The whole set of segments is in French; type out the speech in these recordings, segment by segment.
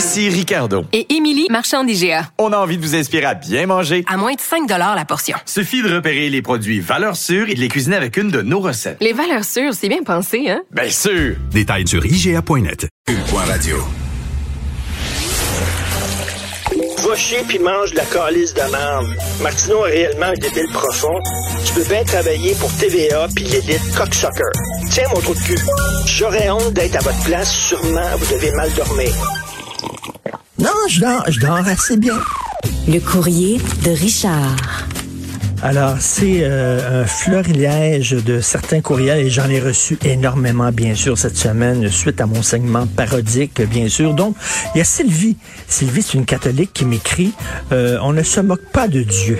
Ici Ricardo. Et Émilie, marchand d'IGA. On a envie de vous inspirer à bien manger. À moins de 5 la portion. Suffit de repérer les produits valeurs sûres et de les cuisiner avec une de nos recettes. Les valeurs sûres, c'est bien pensé, hein? Bien sûr! Détails sur IGA.net. Radio. Va chier puis mange de la calice de merde. Martineau a réellement un débile profond. Tu peux bien travailler pour TVA puis l'élite cocksucker. Tiens, mon trou de cul. J'aurais honte d'être à votre place. Sûrement, vous devez mal dormir. Non, je dors, je dors assez bien. Le courrier de Richard. Alors, c'est euh, un florilège de certains courriels et j'en ai reçu énormément, bien sûr, cette semaine, suite à mon segment parodique, bien sûr. Donc, il y a Sylvie. Sylvie, c'est une catholique qui m'écrit euh, On ne se moque pas de Dieu.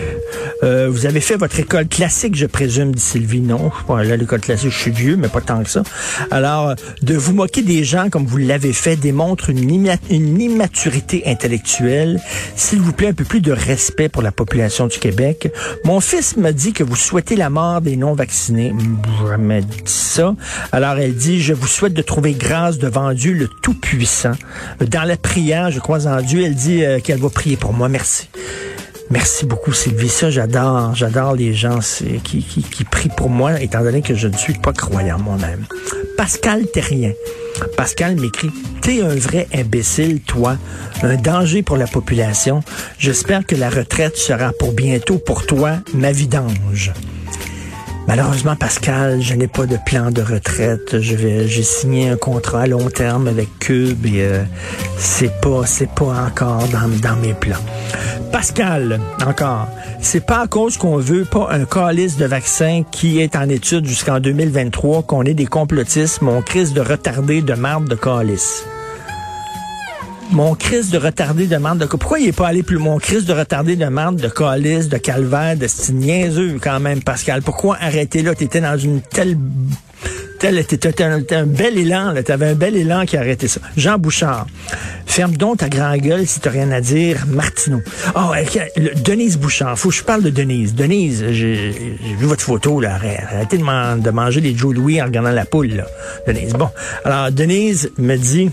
Euh, vous avez fait votre école classique, je présume, dit Sylvie. Non, là, l'école classique, je suis vieux, mais pas tant que ça. Alors, de vous moquer des gens comme vous l'avez fait démontre une, une immaturité intellectuelle. S'il vous plaît, un peu plus de respect pour la population du Québec. Mon fils m'a dit que vous souhaitez la mort des non-vaccinés. Je dit ça. Alors elle dit, je vous souhaite de trouver grâce devant Dieu le Tout-Puissant. Dans la prière, je crois en Dieu, elle dit euh, qu'elle va prier pour moi. Merci. Merci beaucoup, Sylvie. Ça, j'adore. J'adore les gens qui, qui, qui prient pour moi, étant donné que je ne suis pas croyant moi-même. Pascal Terrien. Pascal m'écrit, t'es un vrai imbécile, toi, un danger pour la population. J'espère que la retraite sera pour bientôt pour toi ma vidange. Malheureusement, Pascal, je n'ai pas de plan de retraite. J'ai signé un contrat à long terme avec Cube et euh, c'est pas, c'est pas encore dans, dans mes plans. Pascal, encore. C'est pas à cause qu'on veut pas un calice de vaccin qui est en étude jusqu'en 2023 qu'on est des complotistes, mon crise de retardé de marde de calice mon crise de retardé de de pourquoi il est pas allé plus mon crise de retardé de marde de calice de calvaire de niaiseux quand même Pascal? Pourquoi arrêter là? T'étais dans une telle telle t'étais un, un, bel élan là. T'avais un bel élan qui a arrêté ça. Jean Bouchard ferme donc ta grande gueule si t'as rien à dire Martineau. Oh Denise Bouchard faut que je parle de Denise. Denise j'ai vu votre photo là. Arrêtez de, manger les Joe Louis en regardant la poule là. Denise bon. Alors Denise me dit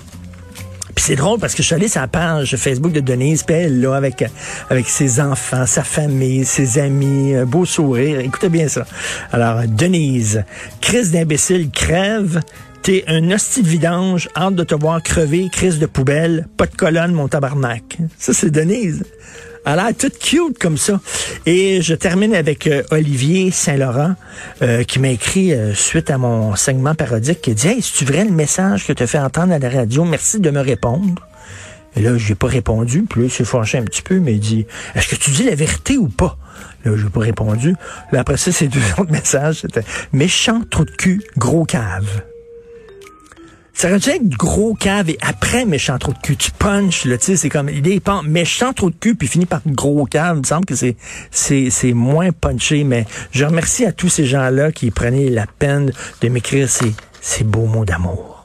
c'est drôle parce que je suis allé sur la page Facebook de Denise, puis là, avec, avec ses enfants, sa famille, ses amis, beau sourire. Écoutez bien ça. Alors, Denise, crise d'imbécile crève. T'es un hostie vidange, hâte de te voir crever, crise de poubelle, pas de colonne, mon tabarnak. Ça, c'est Denise. A l'air toute cute comme ça. Et je termine avec euh, Olivier Saint-Laurent euh, qui m'a écrit euh, suite à mon segment parodique qui dit Hey, c'est-tu vrai le message que tu fait entendre à la radio? Merci de me répondre. Et là, j'ai pas répondu. Puis là, il s'est fâché un petit peu, mais il dit Est-ce que tu dis la vérité ou pas? Là, j'ai pas répondu. Là, après ça, c'est deux autres messages. C'était méchant trou de cul, gros cave. Ça aurait dû être gros cave et après méchant trop de cul. Tu punches, là, tu sais, c'est comme, il est méchant trop de cul puis finit par gros cave. Il me semble que c'est, c'est, c'est moins punché, mais je remercie à tous ces gens-là qui prenaient la peine de m'écrire ces, ces beaux mots d'amour.